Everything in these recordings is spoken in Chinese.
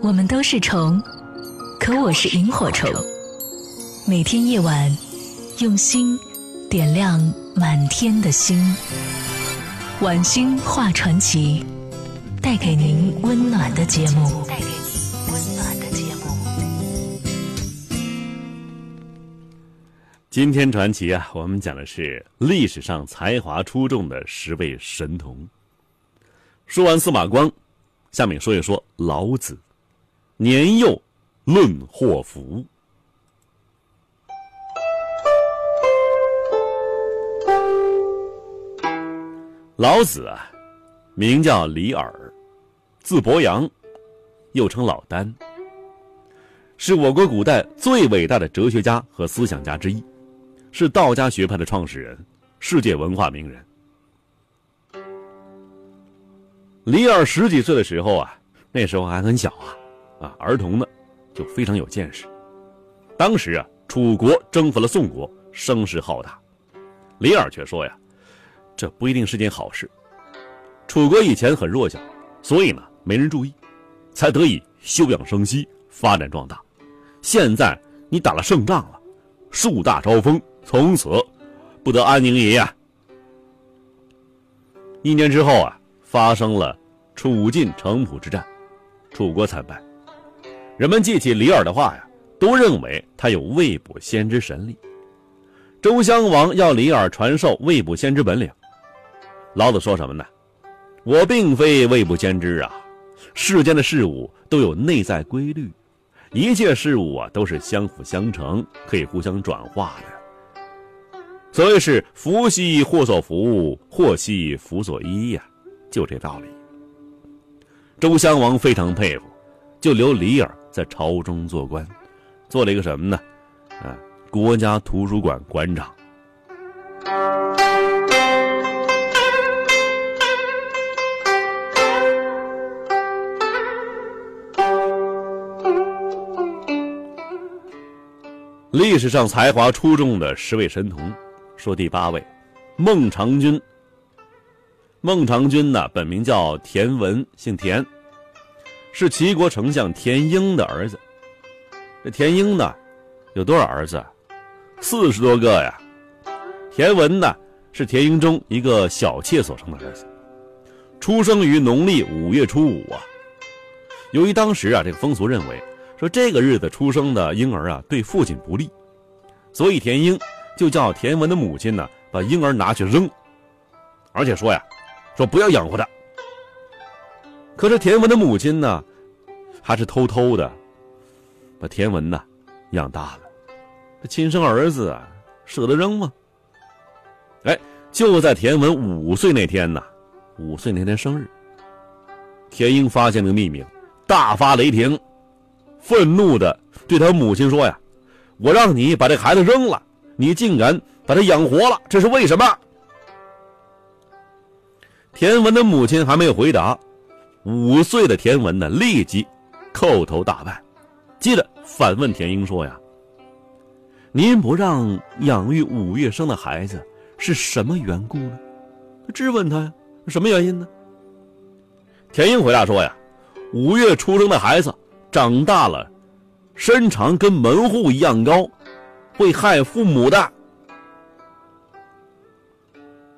我们都是虫，可我是萤火虫。每天夜晚，用心点亮满天的星。晚星画传奇，带给您温暖的节目。带给您温暖的节目。今天传奇啊，我们讲的是历史上才华出众的十位神童。说完司马光，下面说一说老子。年幼论祸福。老子啊，名叫李耳，字伯阳，又称老聃，是我国古代最伟大的哲学家和思想家之一，是道家学派的创始人，世界文化名人。李耳十几岁的时候啊，那时候还很小啊。啊，儿童呢，就非常有见识。当时啊，楚国征服了宋国，声势浩大。李耳却说呀：“这不一定是件好事。楚国以前很弱小，所以呢，没人注意，才得以休养生息，发展壮大。现在你打了胜仗了，树大招风，从此不得安宁也呀。”一年之后啊，发生了楚晋城濮之战，楚国惨败。人们记起李耳的话呀，都认为他有未卜先知神力。周襄王要李耳传授未卜先知本领。老子说什么呢？我并非未卜先知啊！世间的事物都有内在规律，一切事物啊都是相辅相成，可以互相转化的。所谓是福兮祸所伏，祸兮福所依呀，就这道理。周襄王非常佩服，就留李耳。在朝中做官，做了一个什么呢？啊，国家图书馆馆长。历史上才华出众的十位神童，说第八位，孟尝君。孟尝君呢，本名叫田文，姓田。是齐国丞相田婴的儿子。这田婴呢，有多少儿子？四十多个呀。田文呢，是田婴中一个小妾所生的儿子，出生于农历五月初五啊。由于当时啊，这个风俗认为，说这个日子出生的婴儿啊，对父亲不利，所以田婴就叫田文的母亲呢，把婴儿拿去扔，而且说呀，说不要养活他。可是田文的母亲呢，还是偷偷的把田文呢养大了。亲生儿子啊，舍得扔吗？哎，就在田文五岁那天呢，五岁那天生日，田英发现了个秘密，大发雷霆，愤怒的对他母亲说：“呀，我让你把这孩子扔了，你竟然把他养活了，这是为什么？”田文的母亲还没有回答。五岁的田文呢，立即叩头大拜，接着反问田英说：“呀，您不让养育五月生的孩子，是什么缘故呢？”质问他呀，什么原因呢？田英回答说：“呀，五月出生的孩子长大了，身长跟门户一样高，会害父母的。”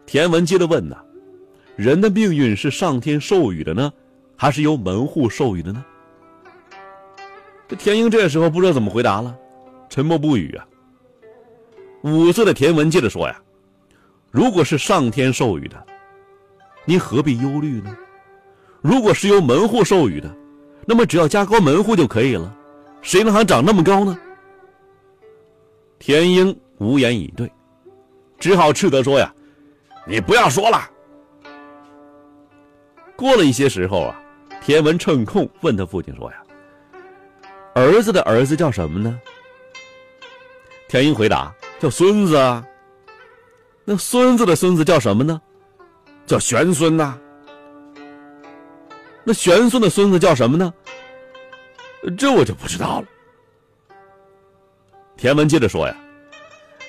田文接着问：“呐，人的命运是上天授予的呢？”还是由门户授予的呢？这田英这时候不知道怎么回答了，沉默不语啊。五岁的田文接着说：“呀，如果是上天授予的，您何必忧虑呢？如果是由门户授予的，那么只要加高门户就可以了，谁能还长那么高呢？”田英无言以对，只好斥责说：“呀，你不要说了。”过了一些时候啊。田文趁空问他父亲说：“呀，儿子的儿子叫什么呢？”田英回答：“叫孙子啊。”那孙子的孙子叫什么呢？叫玄孙呐。那玄孙的孙子叫什么呢？这我就不知道了。田文接着说：“呀，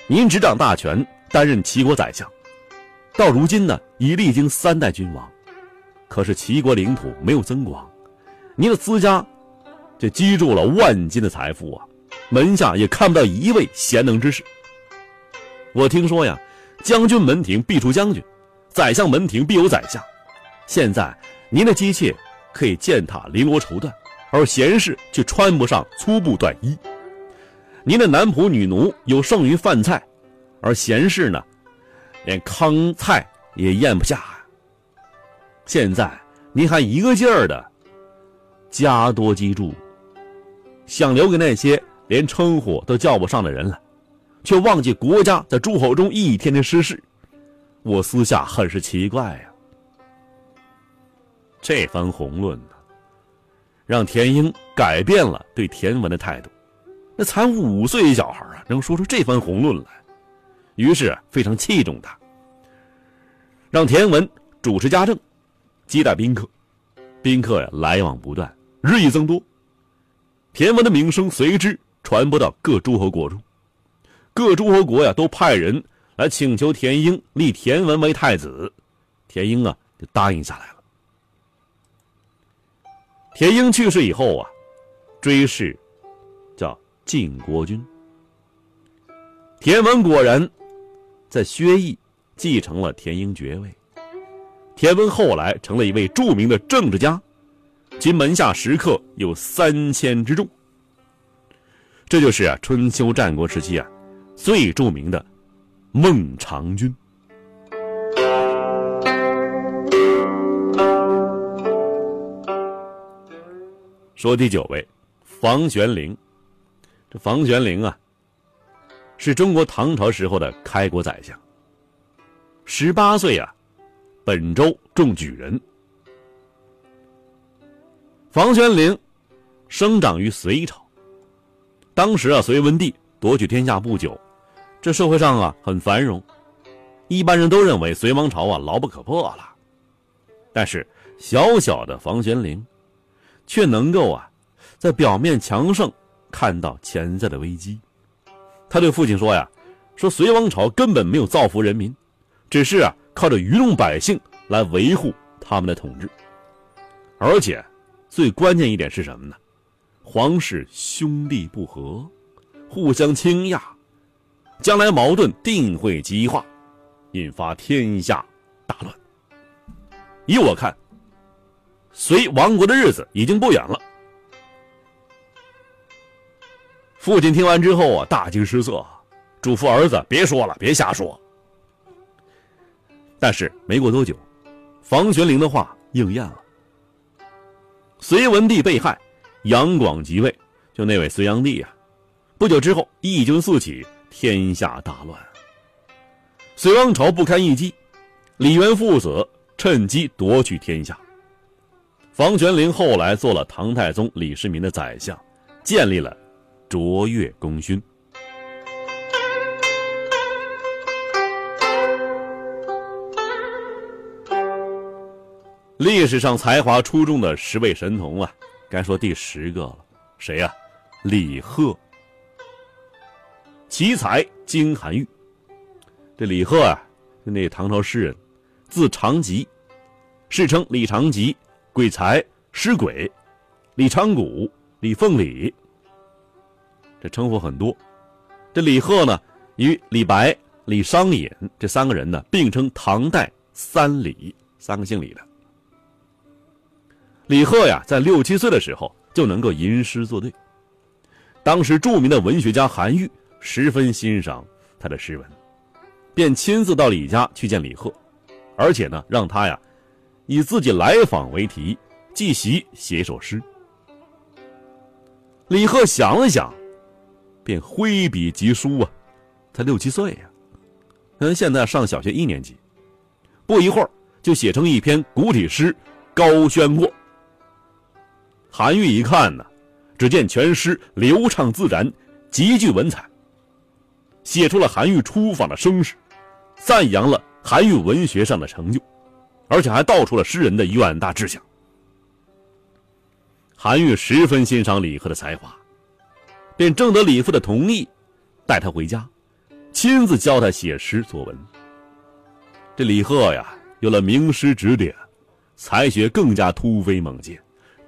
您执掌大权，担任齐国宰相，到如今呢，已历经三代君王。”可是齐国领土没有增广，您的资家就积住了万金的财富啊，门下也看不到一位贤能之士。我听说呀，将军门庭必出将军，宰相门庭必有宰相。现在您的姬妾可以践踏绫罗绸缎，而贤士却穿不上粗布短衣。您的男仆女奴有剩余饭菜，而贤士呢，连糠菜也咽不下。现在您还一个劲儿的加多积住，想留给那些连称呼都叫不上的人了。却忘记国家在诸侯中一天天失势，我私下很是奇怪呀。这番宏论呢，让田英改变了对田文的态度。那才五岁小孩啊，能说出这番宏论来，于是非常器重他，让田文主持家政，接待宾客，宾客呀来往不断，日益增多。田文的名声随之传播到各诸侯国中。各诸侯国呀，都派人来请求田英立田文为太子，田英啊就答应下来了。田英去世以后啊，追谥叫晋国君。田文果然在薛邑继承了田英爵位，田文后来成了一位著名的政治家，其门下食客有三千之众。这就是啊，春秋战国时期啊。最著名的孟尝君。说第九位，房玄龄。这房玄龄啊，是中国唐朝时候的开国宰相。十八岁啊，本州中举人。房玄龄生长于隋朝，当时啊，隋文帝夺取天下不久。这社会上啊很繁荣，一般人都认为隋王朝啊牢不可破了。但是小小的房玄龄，却能够啊在表面强盛看到潜在的危机。他对父亲说呀：“说隋王朝根本没有造福人民，只是啊靠着愚弄百姓来维护他们的统治。而且最关键一点是什么呢？皇室兄弟不和，互相倾轧。”将来矛盾定会激化，引发天下大乱。依我看，隋亡国的日子已经不远了。父亲听完之后啊，大惊失色，嘱咐儿子别说了，别瞎说。但是没过多久，房玄龄的话应验了。隋文帝被害，杨广即位，就那位隋炀帝呀。不久之后，义军四起。天下大乱，隋王朝不堪一击，李渊父子趁机夺取天下。房玄龄后来做了唐太宗李世民的宰相，建立了卓越功勋。历史上才华出众的十位神童啊，该说第十个了，谁呀？李贺。奇才金韩愈，这李贺啊，那唐朝诗人，字长吉，世称李长吉、鬼才、诗鬼、李长谷、李凤礼，这称呼很多。这李贺呢，与李白、李商隐这三个人呢，并称唐代三李，三个姓李的。李贺呀，在六七岁的时候就能够吟诗作对，当时著名的文学家韩愈。十分欣赏他的诗文，便亲自到李家去见李贺，而且呢，让他呀以自己来访为题，即席写一首诗。李贺想了想，便挥笔疾书啊，才六七岁呀，嗯，现在上小学一年级，不一会儿就写成一篇古体诗《高轩过》。韩愈一看呢，只见全诗流畅自然，极具文采。写出了韩愈出访的声势，赞扬了韩愈文学上的成就，而且还道出了诗人的远大志向。韩愈十分欣赏李贺的才华，便征得李父的同意，带他回家，亲自教他写诗作文。这李贺呀，有了名师指点，才学更加突飞猛进，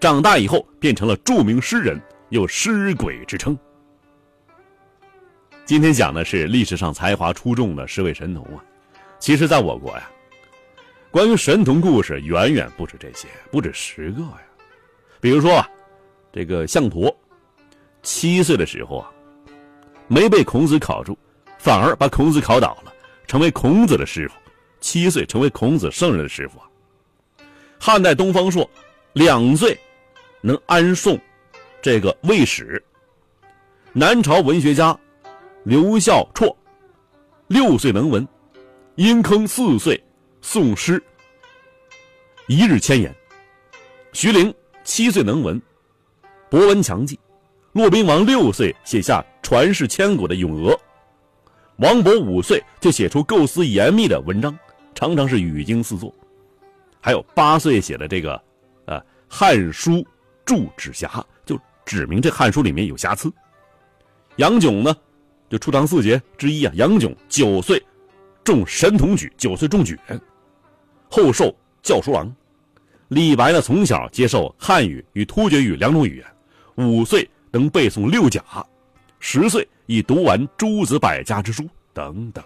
长大以后变成了著名诗人，有诗鬼之称。今天讲的是历史上才华出众的十位神童啊。其实，在我国呀，关于神童故事远远不止这些，不止十个呀。比如说，这个项佗，七岁的时候啊，没被孔子考住，反而把孔子考倒了，成为孔子的师傅。七岁成为孔子圣人的师傅啊。汉代东方朔，两岁能安宋这个魏史。南朝文学家刘孝绰，六岁能文。殷坑四岁诵诗，一日千言。徐陵七岁能文，博闻强记。骆宾王六岁写下传世千古的《咏鹅》，王勃五岁就写出构思严密的文章，常常是语惊四座。还有八岁写的这个，呃，《汉书注指瑕》，就指明这《汉书》里面有瑕疵。杨炯呢，就初唐四杰之一啊。杨炯九岁。中神童举，九岁中举人，后授教书郎。李白呢，从小接受汉语与突厥语两种语言，五岁能背诵六甲，十岁已读完诸子百家之书，等等。